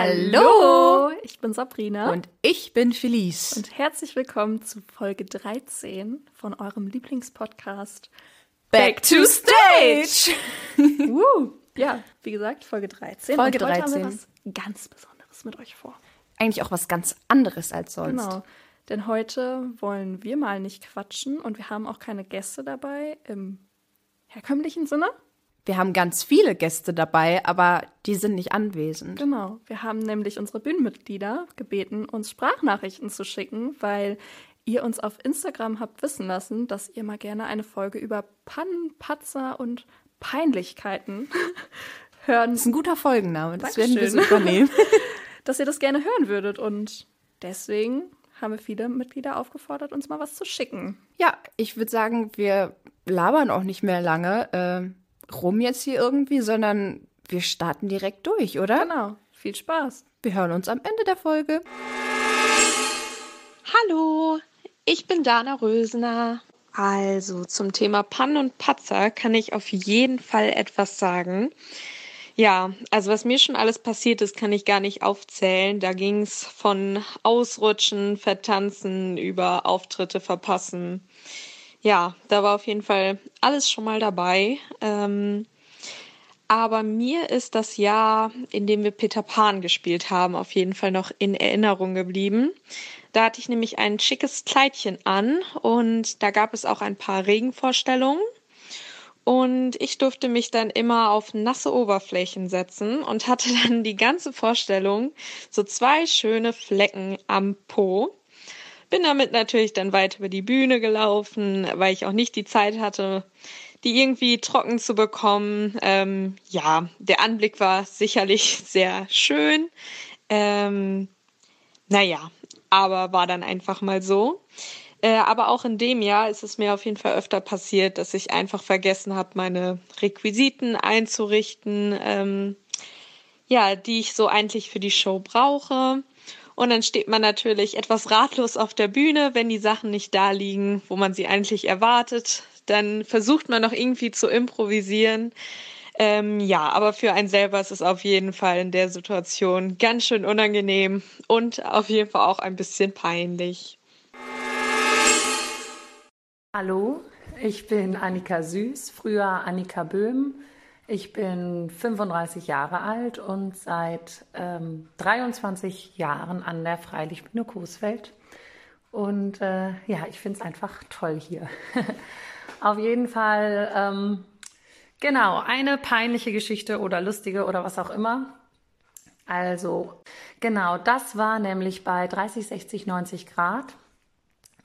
Hallo. Ich bin Sabrina. Und ich bin Felice. Und herzlich willkommen zu Folge 13 von eurem Lieblingspodcast Back to Stage. Woo. Ja, wie gesagt, Folge 13. Folge Und heute haben wir 13. was ganz Besonderes mit euch vor. Eigentlich auch was ganz anderes als sonst. Genau. Denn heute wollen wir mal nicht quatschen und wir haben auch keine Gäste dabei im herkömmlichen Sinne. Wir haben ganz viele Gäste dabei, aber die sind nicht anwesend. Genau. Wir haben nämlich unsere Bühnenmitglieder gebeten, uns Sprachnachrichten zu schicken, weil ihr uns auf Instagram habt wissen lassen, dass ihr mal gerne eine Folge über Pannen, Patzer und Peinlichkeiten hören, Das ist ein guter Folgenname. Das werden wir Dankeschön. so übernehmen. dass ihr das gerne hören würdet. Und deswegen haben wir viele Mitglieder aufgefordert, uns mal was zu schicken. ja, ich würde sagen, wir labern auch nicht mehr lange äh, rum jetzt hier irgendwie, sondern wir starten direkt durch, oder? Genau. Viel Spaß. Wir hören uns am Ende der Folge. Hallo, ich bin Dana Rösener. Also zum Thema Pannen und Patzer kann ich auf jeden Fall etwas sagen. Ja, also was mir schon alles passiert ist, kann ich gar nicht aufzählen. Da ging es von Ausrutschen, Vertanzen über Auftritte verpassen. Ja, da war auf jeden Fall alles schon mal dabei. Ähm, aber mir ist das Jahr, in dem wir Peter Pan gespielt haben, auf jeden Fall noch in Erinnerung geblieben. Da hatte ich nämlich ein schickes Kleidchen an und da gab es auch ein paar Regenvorstellungen. Und ich durfte mich dann immer auf nasse Oberflächen setzen und hatte dann die ganze Vorstellung so zwei schöne Flecken am Po. Bin damit natürlich dann weit über die Bühne gelaufen, weil ich auch nicht die Zeit hatte, die irgendwie trocken zu bekommen. Ähm, ja, der Anblick war sicherlich sehr schön. Ähm, naja, aber war dann einfach mal so. Äh, aber auch in dem Jahr ist es mir auf jeden Fall öfter passiert, dass ich einfach vergessen habe, meine Requisiten einzurichten, ähm, ja, die ich so eigentlich für die Show brauche. Und dann steht man natürlich etwas ratlos auf der Bühne, wenn die Sachen nicht da liegen, wo man sie eigentlich erwartet. Dann versucht man noch irgendwie zu improvisieren. Ähm, ja, aber für einen selber ist es auf jeden Fall in der Situation ganz schön unangenehm und auf jeden Fall auch ein bisschen peinlich. Hallo, ich bin Annika Süß, früher Annika Böhm. Ich bin 35 Jahre alt und seit ähm, 23 Jahren an der Freilichtbühne Coesfeld. Und äh, ja, ich finde es einfach toll hier. Auf jeden Fall, ähm, genau, eine peinliche Geschichte oder lustige oder was auch immer. Also, genau, das war nämlich bei 30, 60, 90 Grad.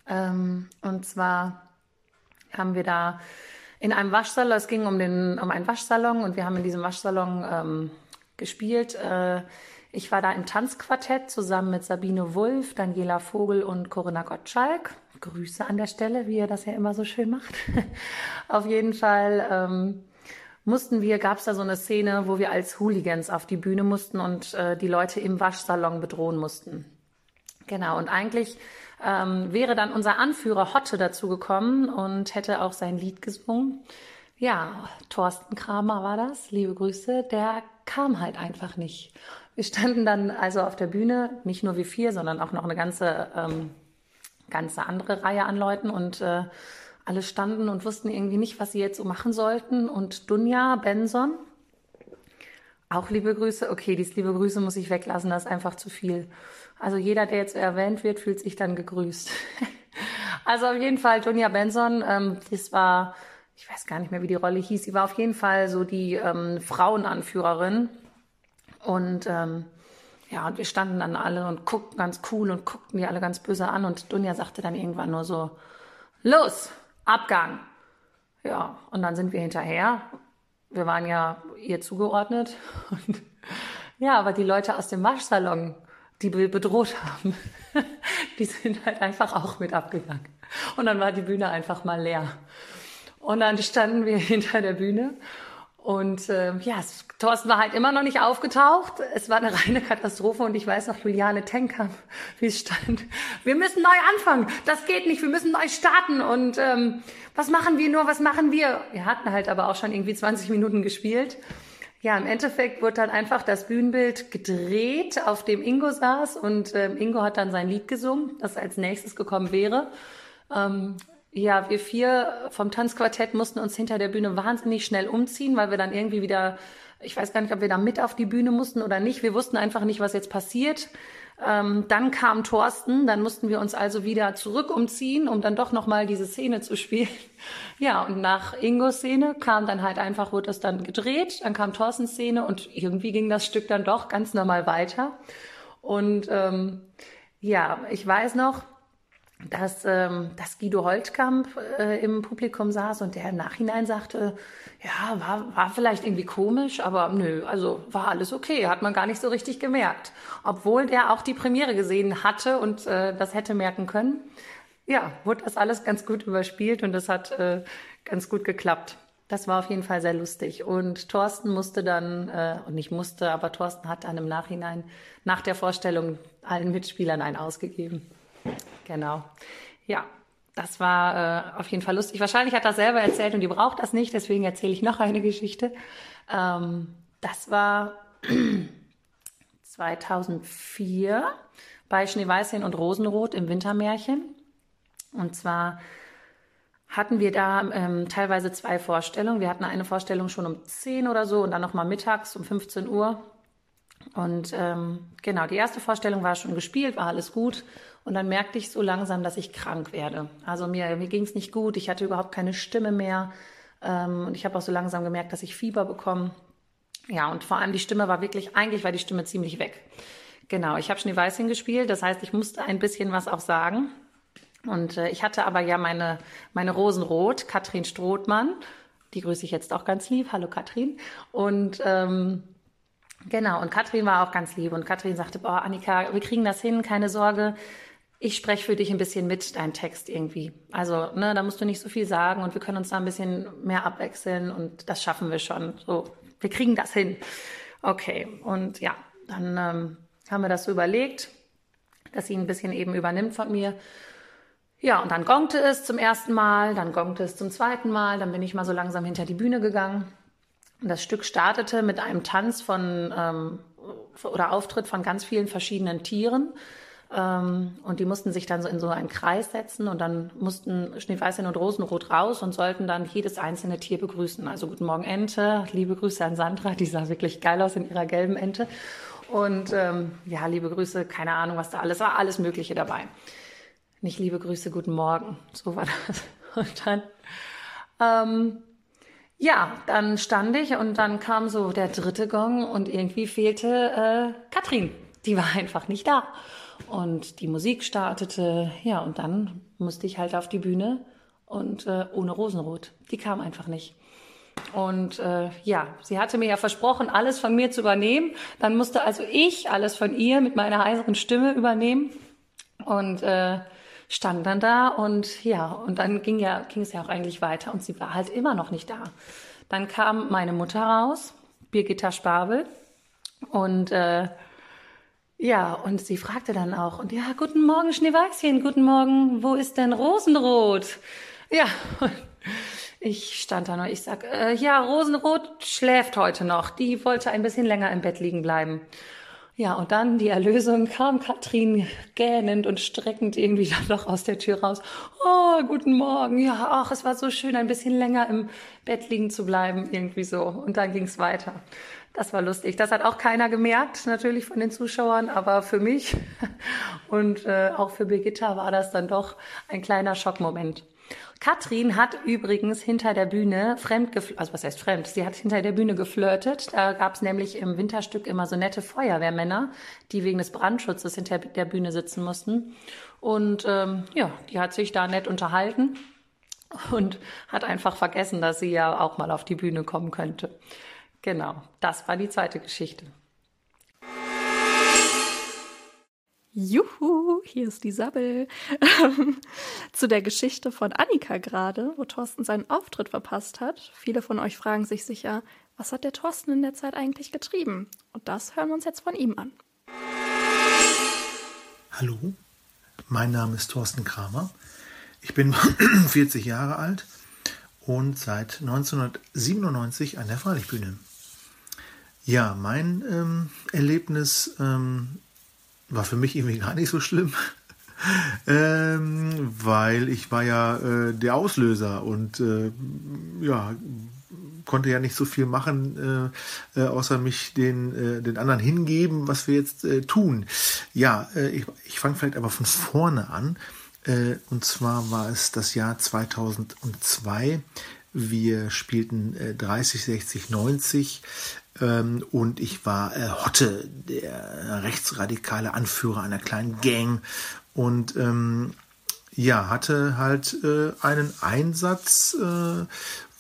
Ähm, und zwar haben wir da in einem Waschsalon, es ging um, den, um einen Waschsalon und wir haben in diesem Waschsalon ähm, gespielt. Äh, ich war da im Tanzquartett zusammen mit Sabine Wulff, Daniela Vogel und Corinna Gottschalk. Grüße an der Stelle, wie ihr das ja immer so schön macht. Auf jeden Fall ähm, mussten wir, gab es da so eine Szene, wo wir als Hooligans auf die Bühne mussten und äh, die Leute im Waschsalon bedrohen mussten. Genau, und eigentlich ähm, wäre dann unser Anführer Hotte dazu gekommen und hätte auch sein Lied gesungen. Ja, Thorsten Kramer war das, liebe Grüße, der kam halt einfach nicht. Wir standen dann also auf der Bühne, nicht nur wir vier, sondern auch noch eine ganze, ähm, ganze andere Reihe an Leuten und äh, alle standen und wussten irgendwie nicht, was sie jetzt so machen sollten. Und Dunja Benson, auch liebe Grüße. Okay, dies liebe Grüße muss ich weglassen, das ist einfach zu viel. Also jeder, der jetzt erwähnt wird, fühlt sich dann gegrüßt. also auf jeden Fall Dunja Benson, ähm, das war, ich weiß gar nicht mehr, wie die Rolle hieß. Sie war auf jeden Fall so die ähm, Frauenanführerin. Und ähm, ja, und wir standen dann alle und guckten ganz cool und guckten die alle ganz böse an. Und Dunja sagte dann irgendwann nur so, los, Abgang. Ja, und dann sind wir hinterher wir waren ja ihr zugeordnet. Und, ja, aber die Leute aus dem Waschsalon, die wir bedroht haben, die sind halt einfach auch mit abgegangen. Und dann war die Bühne einfach mal leer. Und dann standen wir hinter der Bühne und äh, ja, Thorsten war halt immer noch nicht aufgetaucht. Es war eine reine Katastrophe und ich weiß noch, Juliane Tenkamp, wie es stand. Wir müssen neu anfangen. Das geht nicht. Wir müssen neu starten. Und ähm, was machen wir nur? Was machen wir? Wir hatten halt aber auch schon irgendwie 20 Minuten gespielt. Ja, im Endeffekt wurde dann einfach das Bühnenbild gedreht, auf dem Ingo saß und ähm, Ingo hat dann sein Lied gesungen, das als nächstes gekommen wäre. Ähm, ja, wir vier vom Tanzquartett mussten uns hinter der Bühne wahnsinnig schnell umziehen, weil wir dann irgendwie wieder, ich weiß gar nicht, ob wir da mit auf die Bühne mussten oder nicht. Wir wussten einfach nicht, was jetzt passiert. Ähm, dann kam Thorsten, dann mussten wir uns also wieder zurück umziehen, um dann doch nochmal diese Szene zu spielen. Ja, und nach Ingos Szene kam dann halt einfach, wurde das dann gedreht, dann kam Thorstens Szene und irgendwie ging das Stück dann doch ganz normal weiter. Und ähm, ja, ich weiß noch, dass, ähm, dass Guido Holtkamp äh, im Publikum saß und der im Nachhinein sagte, ja, war, war vielleicht irgendwie komisch, aber nö, also war alles okay, hat man gar nicht so richtig gemerkt. Obwohl der auch die Premiere gesehen hatte und äh, das hätte merken können. Ja, wurde das alles ganz gut überspielt und das hat äh, ganz gut geklappt. Das war auf jeden Fall sehr lustig. Und Thorsten musste dann, äh, und nicht musste, aber Thorsten hat dann im Nachhinein nach der Vorstellung allen Mitspielern einen ausgegeben. Genau. Ja, das war äh, auf jeden Fall lustig. Wahrscheinlich hat er selber erzählt und die braucht das nicht, deswegen erzähle ich noch eine Geschichte. Ähm, das war 2004 bei Schneeweißchen und Rosenrot im Wintermärchen. Und zwar hatten wir da ähm, teilweise zwei Vorstellungen. Wir hatten eine Vorstellung schon um 10 oder so und dann nochmal mittags um 15 Uhr. Und ähm, genau, die erste Vorstellung war schon gespielt, war alles gut. Und dann merkte ich so langsam, dass ich krank werde. Also mir, mir ging es nicht gut, ich hatte überhaupt keine Stimme mehr. Ähm, und ich habe auch so langsam gemerkt, dass ich Fieber bekomme. Ja, und vor allem die Stimme war wirklich, eigentlich war die Stimme ziemlich weg. Genau, ich habe Schneeweißchen gespielt, das heißt, ich musste ein bisschen was auch sagen. Und äh, ich hatte aber ja meine, meine Rosenrot, Katrin Strothmann, die grüße ich jetzt auch ganz lieb. Hallo Katrin. Und ähm, genau, und Katrin war auch ganz lieb. Und Katrin sagte, boah, Annika, wir kriegen das hin, keine Sorge ich spreche für dich ein bisschen mit, deinen Text irgendwie. Also, ne, da musst du nicht so viel sagen und wir können uns da ein bisschen mehr abwechseln und das schaffen wir schon. So, wir kriegen das hin. Okay, und ja, dann ähm, haben wir das so überlegt, dass sie ein bisschen eben übernimmt von mir. Ja, und dann gongte es zum ersten Mal, dann gongte es zum zweiten Mal, dann bin ich mal so langsam hinter die Bühne gegangen. Und das Stück startete mit einem Tanz von ähm, oder Auftritt von ganz vielen verschiedenen Tieren. Ähm, und die mussten sich dann so in so einen Kreis setzen und dann mussten Schneeweißchen und Rosenrot raus und sollten dann jedes einzelne Tier begrüßen. Also guten Morgen Ente, liebe Grüße an Sandra, die sah wirklich geil aus in ihrer gelben Ente. Und ähm, ja, liebe Grüße, keine Ahnung, was da alles war, alles Mögliche dabei. Nicht liebe Grüße, guten Morgen, so war das. Und dann, ähm, ja, dann stand ich und dann kam so der dritte Gong und irgendwie fehlte äh, Katrin. Die war einfach nicht da. Und die Musik startete, ja, und dann musste ich halt auf die Bühne und äh, ohne Rosenrot. Die kam einfach nicht. Und äh, ja, sie hatte mir ja versprochen, alles von mir zu übernehmen. Dann musste also ich alles von ihr mit meiner heiseren Stimme übernehmen. Und äh, stand dann da und ja, und dann ging ja, ging es ja auch eigentlich weiter und sie war halt immer noch nicht da. Dann kam meine Mutter raus, Birgitta Spabel, und äh, ja, und sie fragte dann auch, und ja, guten Morgen, Schneeweißchen, guten Morgen, wo ist denn Rosenrot? Ja, ich stand da noch, ich sag, äh, ja, Rosenrot schläft heute noch, die wollte ein bisschen länger im Bett liegen bleiben. Ja, und dann die Erlösung kam Katrin gähnend und streckend irgendwie dann noch aus der Tür raus. Oh, guten Morgen. Ja, ach, es war so schön, ein bisschen länger im Bett liegen zu bleiben, irgendwie so. Und dann ging's weiter. Das war lustig. Das hat auch keiner gemerkt, natürlich von den Zuschauern, aber für mich und äh, auch für Birgitta war das dann doch ein kleiner Schockmoment. Katrin hat übrigens hinter der Bühne fremd, also was heißt fremd? Sie hat hinter der Bühne geflirtet. Da gab es nämlich im Winterstück immer so nette Feuerwehrmänner, die wegen des Brandschutzes hinter der Bühne sitzen mussten. Und ähm, ja, die hat sich da nett unterhalten. und hat einfach vergessen, dass sie ja auch mal auf die Bühne kommen könnte. Genau, das war die zweite Geschichte. Juhu, hier ist die Sabbel. Zu der Geschichte von Annika gerade, wo Thorsten seinen Auftritt verpasst hat. Viele von euch fragen sich sicher, was hat der Thorsten in der Zeit eigentlich getrieben? Und das hören wir uns jetzt von ihm an. Hallo, mein Name ist Thorsten Kramer. Ich bin 40 Jahre alt und seit 1997 an der Freilichtbühne. Ja, mein ähm, Erlebnis ähm, war für mich irgendwie gar nicht so schlimm, ähm, weil ich war ja äh, der Auslöser und äh, ja konnte ja nicht so viel machen, äh, äh, außer mich den, äh, den anderen hingeben, was wir jetzt äh, tun. Ja, ich, ich fange vielleicht aber von vorne an. Und zwar war es das Jahr 2002. Wir spielten äh, 30, 60, 90 ähm, und ich war äh, Hotte, der rechtsradikale Anführer einer kleinen Gang und ähm, ja, hatte halt äh, einen Einsatz, äh,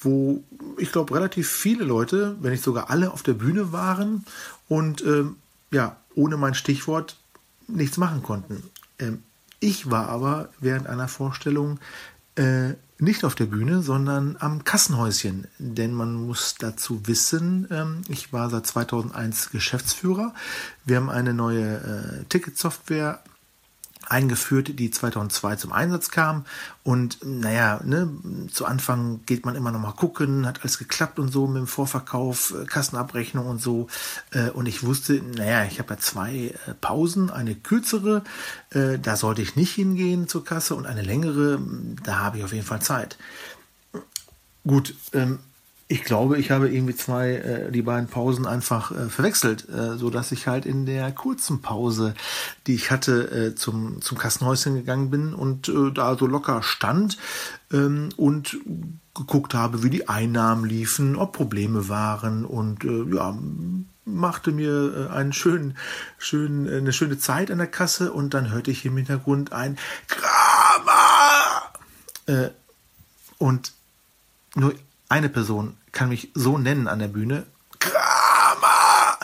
wo ich glaube relativ viele Leute, wenn nicht sogar alle, auf der Bühne waren und ähm, ja, ohne mein Stichwort nichts machen konnten. Ähm, ich war aber während einer Vorstellung äh, nicht auf der Bühne, sondern am Kassenhäuschen. Denn man muss dazu wissen, ähm, ich war seit 2001 Geschäftsführer. Wir haben eine neue äh, Ticketsoftware eingeführt, die 2002 zum Einsatz kam. Und naja, ne, zu Anfang geht man immer noch mal gucken, hat alles geklappt und so mit dem Vorverkauf, äh, Kassenabrechnung und so. Äh, und ich wusste, naja, ich habe ja zwei äh, Pausen, eine kürzere, da sollte ich nicht hingehen zur Kasse und eine längere, da habe ich auf jeden Fall Zeit. Gut, ähm, ich glaube, ich habe irgendwie zwei, äh, die beiden Pausen einfach äh, verwechselt, äh, so dass ich halt in der kurzen Pause, die ich hatte, äh, zum, zum Kassenhäuschen gegangen bin und äh, da so locker stand ähm, und geguckt habe, wie die Einnahmen liefen, ob Probleme waren und äh, ja, machte mir äh, einen schönen, schönen, äh, eine schöne Zeit an der Kasse und dann hörte ich im Hintergrund ein Kramer! Äh, und nur eine Person kann mich so nennen an der Bühne. Kramer!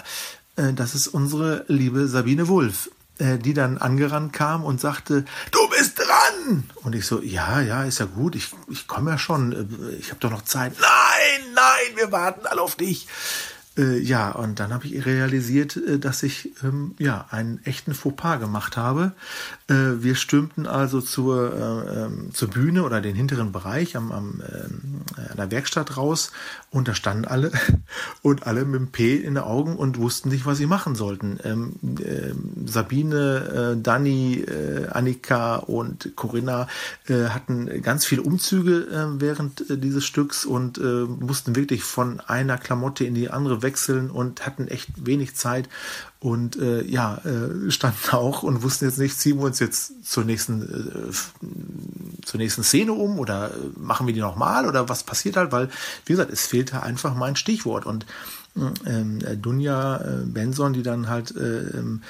Äh, das ist unsere liebe Sabine Wulff, äh, die dann angerannt kam und sagte, du bist dran! Und ich so, ja, ja, ist ja gut, ich, ich komme ja schon, äh, ich habe doch noch Zeit. Nein, nein, wir warten alle auf dich. Äh, ja, und dann habe ich realisiert, äh, dass ich ähm, ja einen echten Fauxpas gemacht habe. Äh, wir stürmten also zur, äh, ähm, zur Bühne oder den hinteren Bereich am, am ähm, äh, der Werkstatt raus und da standen alle und alle mit dem P in den Augen und wussten nicht, was sie machen sollten. Ähm, äh, Sabine, äh, Dani, Annika und Corinna hatten ganz viele Umzüge äh, während äh, dieses Stücks und mussten wirklich von einer Klamotte in die andere wechseln und hatten echt wenig Zeit und äh, ja, äh, standen auch und wussten jetzt nicht, ziehen wir uns jetzt zur nächsten, äh, zur nächsten Szene um oder äh, machen wir die nochmal oder was passiert halt, weil, wie gesagt, es fehlte einfach mein Stichwort und ähm, äh, Dunja äh, Benson, die dann halt äh, ähm,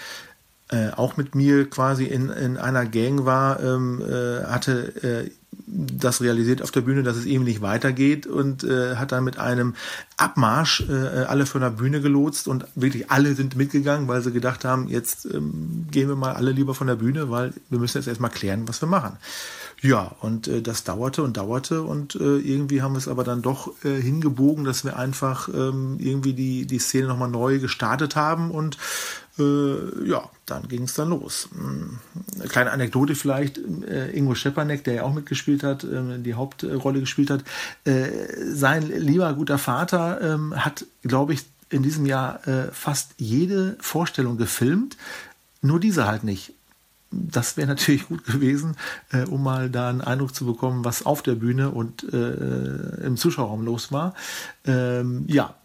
äh, auch mit mir quasi in, in einer Gang war, ähm, äh, hatte äh, das realisiert auf der Bühne, dass es eben nicht weitergeht und äh, hat dann mit einem Abmarsch äh, alle von der Bühne gelotst und wirklich alle sind mitgegangen, weil sie gedacht haben, jetzt ähm, gehen wir mal alle lieber von der Bühne, weil wir müssen jetzt erstmal klären, was wir machen. Ja, und äh, das dauerte und dauerte und äh, irgendwie haben wir es aber dann doch äh, hingebogen, dass wir einfach ähm, irgendwie die, die Szene nochmal neu gestartet haben und äh, ja, dann ging es dann los. Hm, eine kleine Anekdote vielleicht, äh, Ingo Schepanek, der ja auch mitgespielt hat, äh, die Hauptrolle gespielt hat, äh, sein lieber guter Vater ähm, hat, glaube ich, in diesem Jahr äh, fast jede Vorstellung gefilmt, nur diese halt nicht. Das wäre natürlich gut gewesen, um mal da einen Eindruck zu bekommen, was auf der Bühne und im Zuschauerraum los war. Ähm, ja,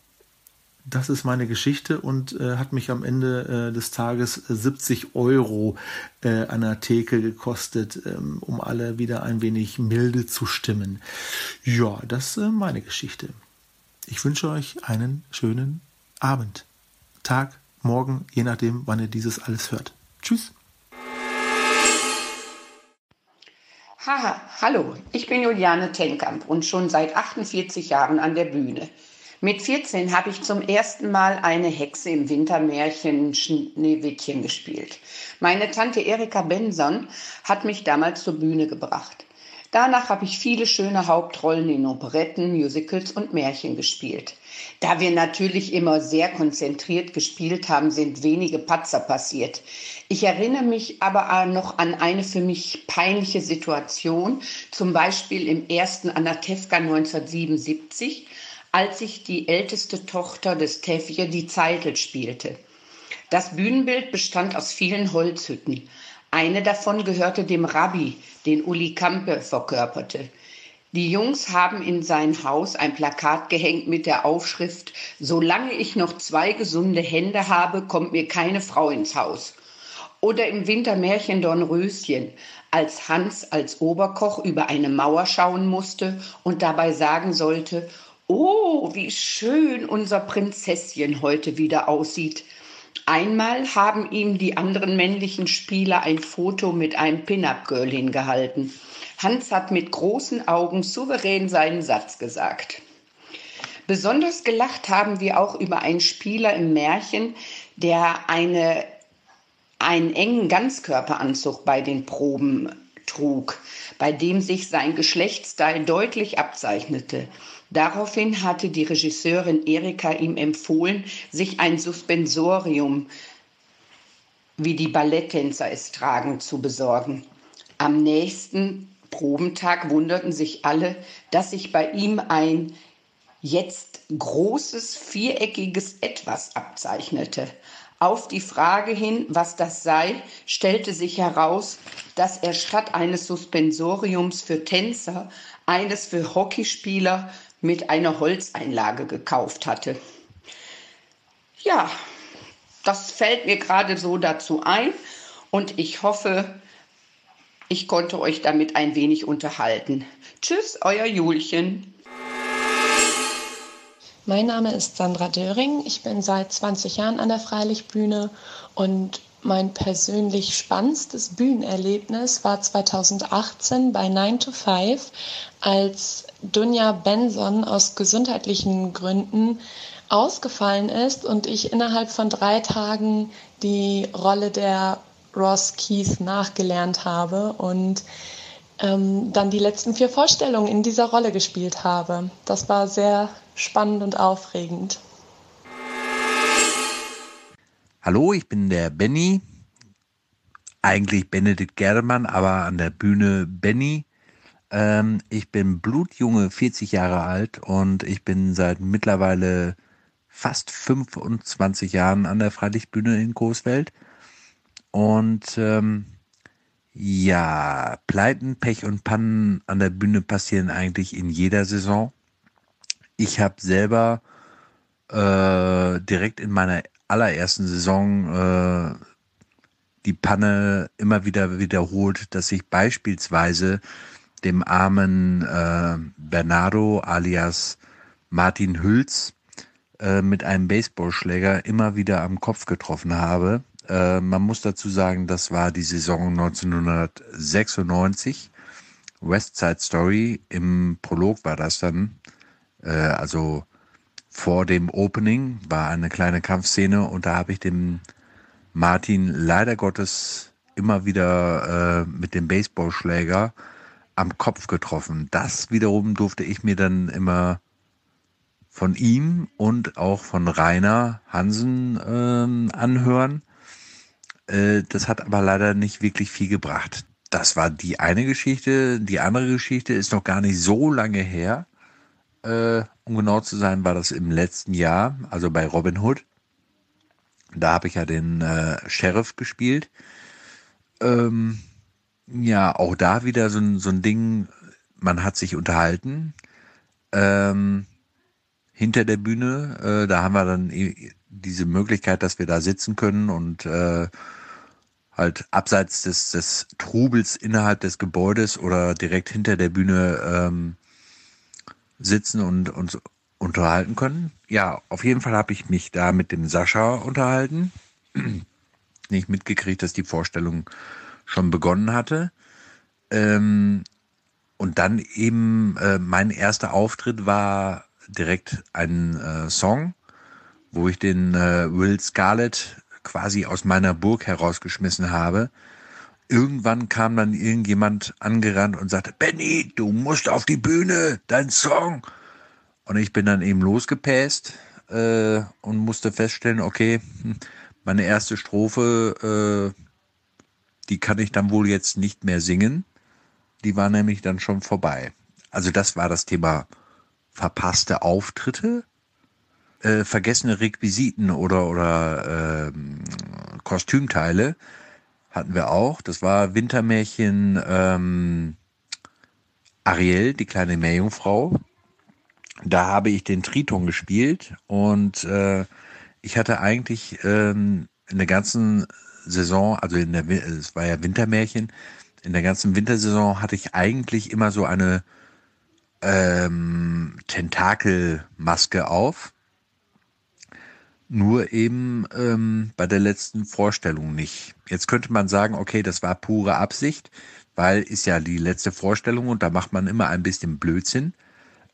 das ist meine Geschichte und äh, hat mich am Ende äh, des Tages 70 Euro äh, an der Theke gekostet, ähm, um alle wieder ein wenig milde zu stimmen. Ja, das ist äh, meine Geschichte. Ich wünsche euch einen schönen Abend, Tag, Morgen, je nachdem, wann ihr dieses alles hört. Tschüss. Haha, hallo, ich bin Juliane Tenkamp und schon seit 48 Jahren an der Bühne. Mit 14 habe ich zum ersten Mal eine Hexe im Wintermärchen Schneewittchen gespielt. Meine Tante Erika Benson hat mich damals zur Bühne gebracht. Danach habe ich viele schöne Hauptrollen in Operetten, Musicals und Märchen gespielt. Da wir natürlich immer sehr konzentriert gespielt haben, sind wenige Patzer passiert. Ich erinnere mich aber noch an eine für mich peinliche Situation, zum Beispiel im ersten Anatevka 1977, als ich die älteste Tochter des Tevje die Zeitel spielte. Das Bühnenbild bestand aus vielen Holzhütten. Eine davon gehörte dem Rabbi, den Uli Kampe verkörperte. Die Jungs haben in sein Haus ein Plakat gehängt mit der Aufschrift Solange ich noch zwei gesunde Hände habe, kommt mir keine Frau ins Haus. Oder im Wintermärchen Dornröschen, als Hans als Oberkoch über eine Mauer schauen musste und dabei sagen sollte, Oh, wie schön unser Prinzesschen heute wieder aussieht. Einmal haben ihm die anderen männlichen Spieler ein Foto mit einem Pin-Up-Girl hingehalten. Hans hat mit großen Augen souverän seinen Satz gesagt. Besonders gelacht haben wir auch über einen Spieler im Märchen, der eine, einen engen Ganzkörperanzug bei den Proben trug, bei dem sich sein Geschlechtsteil deutlich abzeichnete. Daraufhin hatte die Regisseurin Erika ihm empfohlen, sich ein Suspensorium, wie die Balletttänzer es tragen, zu besorgen. Am nächsten Probentag wunderten sich alle, dass sich bei ihm ein jetzt großes viereckiges Etwas abzeichnete. Auf die Frage hin, was das sei, stellte sich heraus, dass er statt eines Suspensoriums für Tänzer eines für Hockeyspieler mit einer Holzeinlage gekauft hatte. Ja, das fällt mir gerade so dazu ein und ich hoffe, ich konnte euch damit ein wenig unterhalten. Tschüss, euer Julchen. Mein Name ist Sandra Döring. Ich bin seit 20 Jahren an der Freilichtbühne und mein persönlich spannendstes Bühnenerlebnis war 2018 bei 9 to 5, als Dunja Benson aus gesundheitlichen Gründen ausgefallen ist und ich innerhalb von drei Tagen die Rolle der Ross Keys nachgelernt habe und ähm, dann die letzten vier Vorstellungen in dieser Rolle gespielt habe. Das war sehr spannend und aufregend. Hallo, ich bin der Benny. Eigentlich Benedikt Germann, aber an der Bühne Benny. Ähm, ich bin blutjunge, 40 Jahre alt und ich bin seit mittlerweile fast 25 Jahren an der Freilichtbühne in Großwelt. Und ähm, ja, Pleiten, Pech und Pannen an der Bühne passieren eigentlich in jeder Saison. Ich habe selber äh, direkt in meiner allerersten Saison äh, die Panne immer wieder wiederholt, dass ich beispielsweise dem armen äh, Bernardo alias Martin Hülz äh, mit einem Baseballschläger immer wieder am Kopf getroffen habe. Äh, man muss dazu sagen, das war die Saison 1996. West Side Story, im Prolog war das dann, äh, also vor dem Opening war eine kleine Kampfszene und da habe ich dem Martin leider Gottes immer wieder äh, mit dem Baseballschläger am Kopf getroffen. Das wiederum durfte ich mir dann immer von ihm und auch von Rainer Hansen äh, anhören. Das hat aber leider nicht wirklich viel gebracht. Das war die eine Geschichte. Die andere Geschichte ist noch gar nicht so lange her. Äh, um genau zu sein, war das im letzten Jahr, also bei Robin Hood. Da habe ich ja den äh, Sheriff gespielt. Ähm, ja, auch da wieder so ein, so ein Ding, man hat sich unterhalten. Ähm, hinter der Bühne, äh, da haben wir dann diese Möglichkeit, dass wir da sitzen können und äh, halt abseits des, des Trubels innerhalb des Gebäudes oder direkt hinter der Bühne ähm, sitzen und uns unterhalten können. Ja, auf jeden Fall habe ich mich da mit dem Sascha unterhalten. Nicht mitgekriegt, dass die Vorstellung schon begonnen hatte. Ähm, und dann eben äh, mein erster Auftritt war direkt ein äh, Song, wo ich den äh, Will Scarlett quasi aus meiner Burg herausgeschmissen habe. Irgendwann kam dann irgendjemand angerannt und sagte, Benny, du musst auf die Bühne, dein Song. Und ich bin dann eben losgepäst äh, und musste feststellen, okay, hm, meine erste Strophe, äh, die kann ich dann wohl jetzt nicht mehr singen. Die war nämlich dann schon vorbei. Also das war das Thema verpasste Auftritte, äh, vergessene Requisiten oder, oder äh, Kostümteile hatten wir auch. Das war Wintermärchen ähm, Ariel, die kleine Meerjungfrau. Da habe ich den Triton gespielt und äh, ich hatte eigentlich ähm, in der ganzen Saison, also in der, es war ja Wintermärchen, in der ganzen Wintersaison hatte ich eigentlich immer so eine ähm, Tentakelmaske auf. Nur eben ähm, bei der letzten Vorstellung nicht. Jetzt könnte man sagen, okay, das war pure Absicht, weil ist ja die letzte Vorstellung und da macht man immer ein bisschen Blödsinn.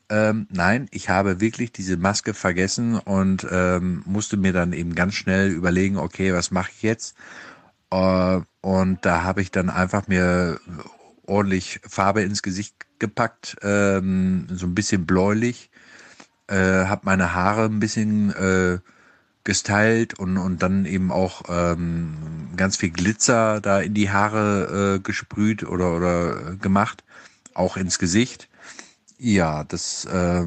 Ähm, nein, ich habe wirklich diese Maske vergessen und ähm, musste mir dann eben ganz schnell überlegen, okay, was mache ich jetzt? Äh, und da habe ich dann einfach mir ordentlich Farbe ins Gesicht gepackt, ähm, so ein bisschen bläulich, äh, habe meine Haare ein bisschen äh, gestylt und, und dann eben auch ähm, ganz viel Glitzer da in die Haare äh, gesprüht oder, oder gemacht, auch ins Gesicht. Ja, das äh,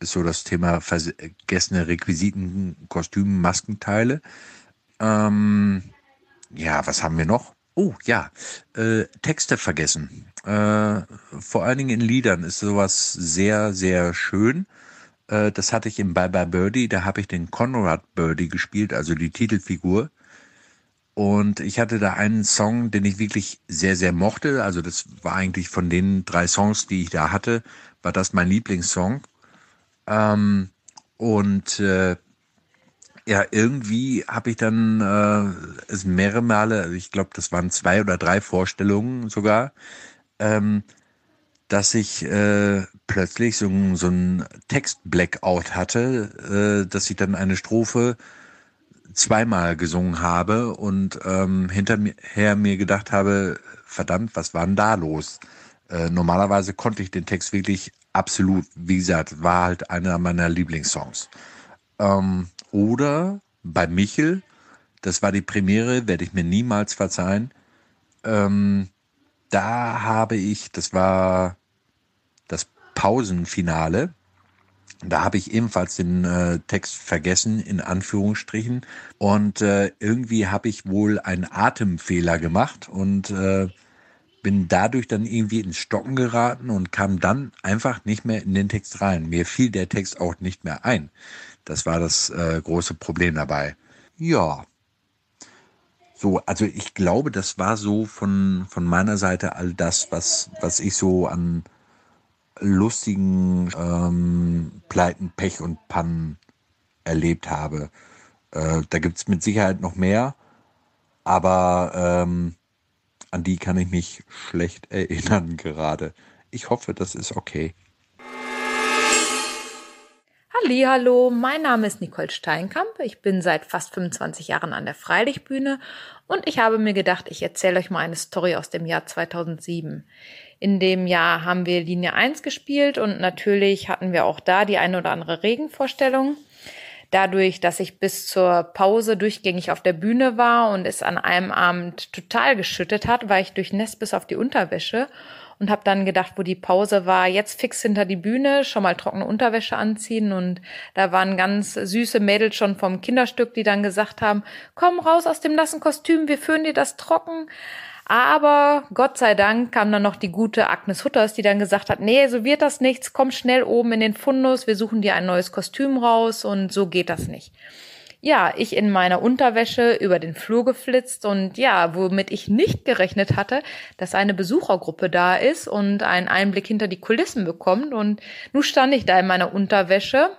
ist so das Thema vergessene Requisiten, Kostümen, Maskenteile. Ähm, ja, was haben wir noch? Oh ja, äh, Texte vergessen. Äh, vor allen Dingen in Liedern ist sowas sehr, sehr schön. Äh, das hatte ich im Bye Bye Birdie, da habe ich den Conrad Birdie gespielt, also die Titelfigur. Und ich hatte da einen Song, den ich wirklich sehr, sehr mochte. Also das war eigentlich von den drei Songs, die ich da hatte, war das mein Lieblingssong. Ähm, und äh, ja, irgendwie habe ich dann äh, es mehrere Male, also ich glaube, das waren zwei oder drei Vorstellungen sogar, ähm, dass ich äh, plötzlich so, so ein Text-Blackout hatte, äh, dass ich dann eine Strophe zweimal gesungen habe und ähm, hinterher mir gedacht habe, verdammt, was war denn da los? Äh, normalerweise konnte ich den Text wirklich absolut, wie gesagt, war halt einer meiner Lieblingssongs. Ähm, oder bei Michel, das war die Premiere, werde ich mir niemals verzeihen. Ähm, da habe ich, das war Pausenfinale. Da habe ich ebenfalls den äh, Text vergessen, in Anführungsstrichen. Und äh, irgendwie habe ich wohl einen Atemfehler gemacht und äh, bin dadurch dann irgendwie ins Stocken geraten und kam dann einfach nicht mehr in den Text rein. Mir fiel der Text auch nicht mehr ein. Das war das äh, große Problem dabei. Ja. So, also ich glaube, das war so von, von meiner Seite all das, was, was ich so an lustigen ähm, Pleiten, Pech und Pannen erlebt habe. Äh, da gibt's mit Sicherheit noch mehr, aber ähm, an die kann ich mich schlecht erinnern gerade. Ich hoffe, das ist okay. Hallo, mein Name ist Nicole Steinkamp. Ich bin seit fast 25 Jahren an der Freilichtbühne und ich habe mir gedacht, ich erzähle euch mal eine Story aus dem Jahr 2007. In dem Jahr haben wir Linie 1 gespielt und natürlich hatten wir auch da die eine oder andere Regenvorstellung. Dadurch, dass ich bis zur Pause durchgängig auf der Bühne war und es an einem Abend total geschüttet hat, war ich durchnässt bis auf die Unterwäsche und habe dann gedacht, wo die Pause war, jetzt fix hinter die Bühne, schon mal trockene Unterwäsche anziehen und da waren ganz süße Mädels schon vom Kinderstück, die dann gesagt haben, komm raus aus dem nassen Kostüm, wir führen dir das trocken. Aber Gott sei Dank kam dann noch die gute Agnes Hutters, die dann gesagt hat, nee, so wird das nichts, komm schnell oben in den Fundus, wir suchen dir ein neues Kostüm raus und so geht das nicht ja, ich in meiner Unterwäsche über den Flur geflitzt und ja, womit ich nicht gerechnet hatte, dass eine Besuchergruppe da ist und einen Einblick hinter die Kulissen bekommt. Und nun stand ich da in meiner Unterwäsche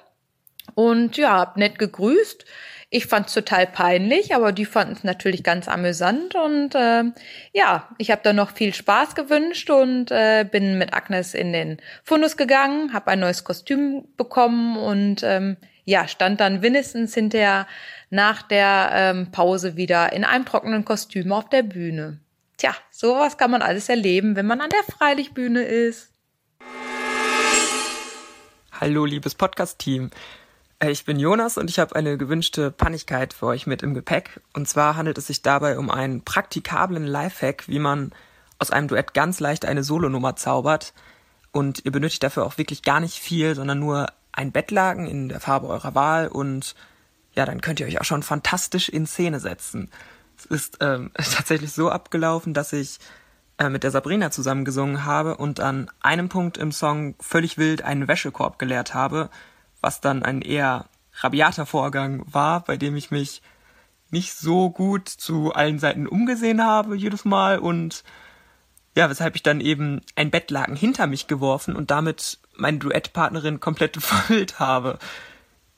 und ja, hab nett gegrüßt. Ich fand es total peinlich, aber die fanden es natürlich ganz amüsant. Und äh, ja, ich habe da noch viel Spaß gewünscht und äh, bin mit Agnes in den Fundus gegangen, habe ein neues Kostüm bekommen und ähm, ja, stand dann wenigstens hinterher nach der ähm, Pause wieder in einem trockenen Kostüm auf der Bühne. Tja, sowas kann man alles erleben, wenn man an der Freilichtbühne ist. Hallo, liebes Podcast-Team. Äh, ich bin Jonas und ich habe eine gewünschte Pannigkeit für euch mit im Gepäck. Und zwar handelt es sich dabei um einen praktikablen Lifehack, wie man aus einem Duett ganz leicht eine Solonummer zaubert. Und ihr benötigt dafür auch wirklich gar nicht viel, sondern nur ein Bettlaken in der Farbe eurer Wahl und ja, dann könnt ihr euch auch schon fantastisch in Szene setzen. Es ist ähm, tatsächlich so abgelaufen, dass ich äh, mit der Sabrina zusammen gesungen habe und an einem Punkt im Song völlig wild einen Wäschekorb geleert habe, was dann ein eher rabiater Vorgang war, bei dem ich mich nicht so gut zu allen Seiten umgesehen habe jedes Mal und ja, weshalb ich dann eben ein Bettlaken hinter mich geworfen und damit meine Duettpartnerin komplett verhüllt habe.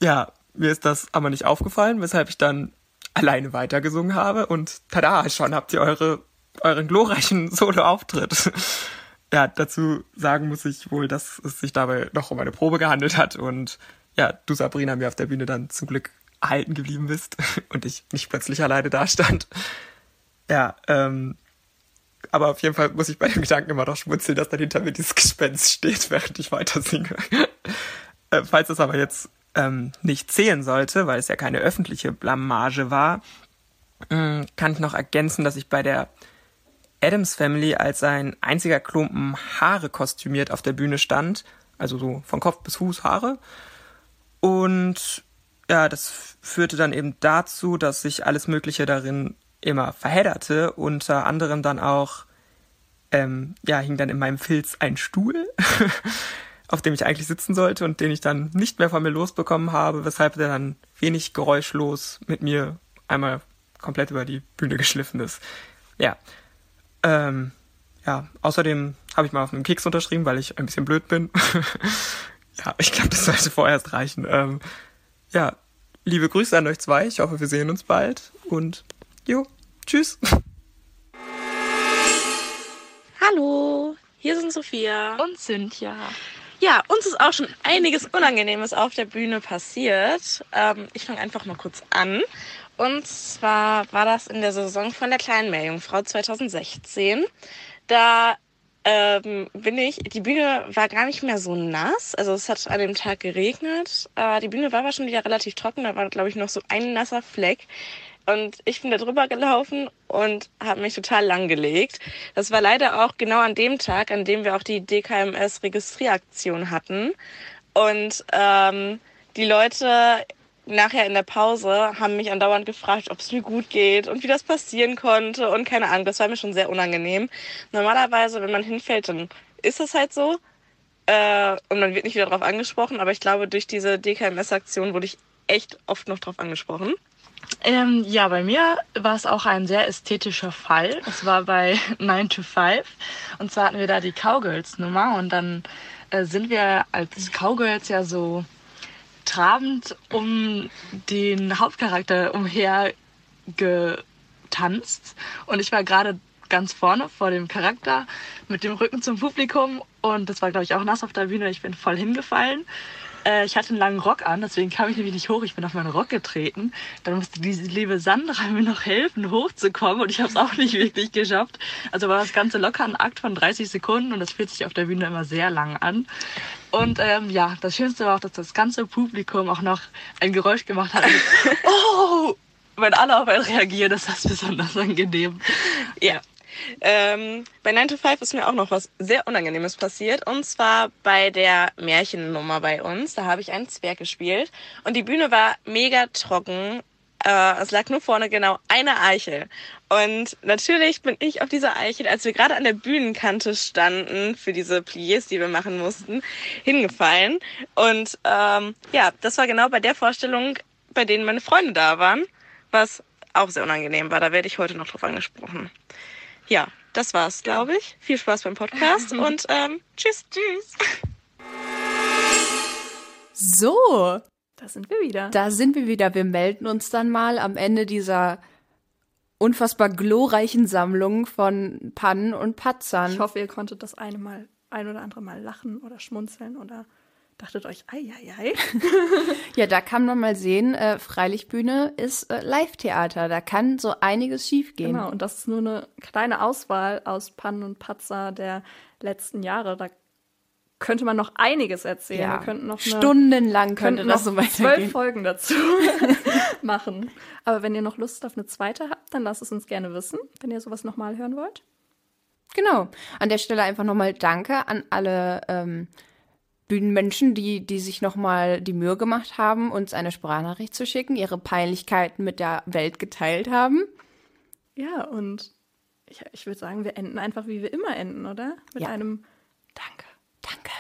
Ja, mir ist das aber nicht aufgefallen, weshalb ich dann alleine weitergesungen habe und tada, schon habt ihr eure, euren glorreichen Solo-Auftritt ja, dazu sagen muss ich wohl, dass es sich dabei noch um eine Probe gehandelt hat und ja, du Sabrina mir auf der Bühne dann zum Glück erhalten geblieben bist und ich nicht plötzlich alleine dastand. Ja, ähm, aber auf jeden Fall muss ich bei dem Gedanken immer noch schmunzeln, dass dann hinter mir dieses Gespenst steht, während ich weiter singe. äh, falls es aber jetzt ähm, nicht zählen sollte, weil es ja keine öffentliche Blamage war, äh, kann ich noch ergänzen, dass ich bei der Adams Family als ein einziger Klumpen Haare kostümiert auf der Bühne stand, also so von Kopf bis Fuß Haare. Und ja, das führte dann eben dazu, dass sich alles Mögliche darin immer verhedderte. Unter anderem dann auch, ähm, ja, hing dann in meinem Filz ein Stuhl, auf dem ich eigentlich sitzen sollte und den ich dann nicht mehr von mir losbekommen habe, weshalb der dann wenig geräuschlos mit mir einmal komplett über die Bühne geschliffen ist. Ja, ähm, ja, außerdem habe ich mal auf einem Keks unterschrieben, weil ich ein bisschen blöd bin. ja, ich glaube, das sollte vorerst reichen. Ähm, ja, liebe Grüße an euch zwei. Ich hoffe, wir sehen uns bald. Und jo, tschüss. Hallo, hier sind Sophia und Cynthia. Ja, uns ist auch schon einiges Unangenehmes auf der Bühne passiert. Ähm, ich fange einfach mal kurz an. Und zwar war das in der Saison von der kleinen Meerjungfrau 2016. Da ähm, bin ich, die Bühne war gar nicht mehr so nass. Also es hat an dem Tag geregnet. Äh, die Bühne war aber schon wieder relativ trocken. Da war, glaube ich, noch so ein nasser Fleck. Und ich bin da drüber gelaufen und habe mich total langgelegt. Das war leider auch genau an dem Tag, an dem wir auch die DKMS-Registrieraktion hatten. Und ähm, die Leute nachher in der Pause haben mich andauernd gefragt, ob es mir gut geht und wie das passieren konnte und keine Ahnung, das war mir schon sehr unangenehm. Normalerweise, wenn man hinfällt, dann ist es halt so äh, und man wird nicht wieder darauf angesprochen, aber ich glaube, durch diese DKMS-Aktion wurde ich echt oft noch darauf angesprochen. Ähm, ja, bei mir war es auch ein sehr ästhetischer Fall. Es war bei 9 to 5 und zwar hatten wir da die Cowgirls-Nummer und dann äh, sind wir als Cowgirls ja so trabend um den Hauptcharakter umher getanzt und ich war gerade ganz vorne vor dem Charakter mit dem Rücken zum Publikum und das war glaube ich auch nass auf der Bühne. Ich bin voll hingefallen äh, ich hatte einen langen Rock an, deswegen kam ich nämlich nicht hoch. Ich bin auf meinen Rock getreten. Dann musste diese liebe Sandra mir noch helfen, hochzukommen und ich habe es auch nicht wirklich geschafft. Also war das Ganze locker ein Akt von 30 Sekunden und das fühlt sich auf der Bühne immer sehr lang an. Und ähm, ja, das Schönste war auch, dass das ganze Publikum auch noch ein Geräusch gemacht hat. oh! Wenn alle auf einen reagieren, ist das besonders angenehm. Ja, ähm, bei 9 to 5 ist mir auch noch was sehr Unangenehmes passiert. Und zwar bei der Märchennummer bei uns. Da habe ich einen Zwerg gespielt. Und die Bühne war mega trocken. Äh, es lag nur vorne genau eine Eichel. Und natürlich bin ich auf dieser Eichel, als wir gerade an der Bühnenkante standen, für diese Pliés, die wir machen mussten, hingefallen. Und ähm, ja, das war genau bei der Vorstellung, bei denen meine Freunde da waren, was auch sehr unangenehm war. Da werde ich heute noch drauf angesprochen ja, das war's, glaube ich. Viel Spaß beim Podcast und ähm, tschüss. Tschüss. So, Da sind wir wieder. Da sind wir wieder. Wir melden uns dann mal am Ende dieser unfassbar glorreichen Sammlung von Pannen und Patzern. Ich hoffe, ihr konntet das eine Mal, ein oder andere Mal lachen oder schmunzeln oder dachtet euch, ei, ei, ei. ja, da kann man mal sehen, äh, Freilichtbühne ist äh, Live-Theater. Da kann so einiges schiefgehen. Genau, und das ist nur eine kleine Auswahl aus Pannen und Patzer der letzten Jahre. Da könnte man noch einiges erzählen. Ja. Wir könnten noch eine, Stundenlang könnte das so weitergehen. zwölf Folgen dazu machen. Aber wenn ihr noch Lust auf eine zweite habt, dann lasst es uns gerne wissen, wenn ihr sowas nochmal hören wollt. Genau. An der Stelle einfach nochmal Danke an alle ähm, Bühnenmenschen, die, die sich nochmal die Mühe gemacht haben, uns eine Sprachnachricht zu schicken, ihre Peinlichkeiten mit der Welt geteilt haben. Ja, und ich, ich würde sagen, wir enden einfach, wie wir immer enden, oder? Mit Ja. einem Danke. Danke.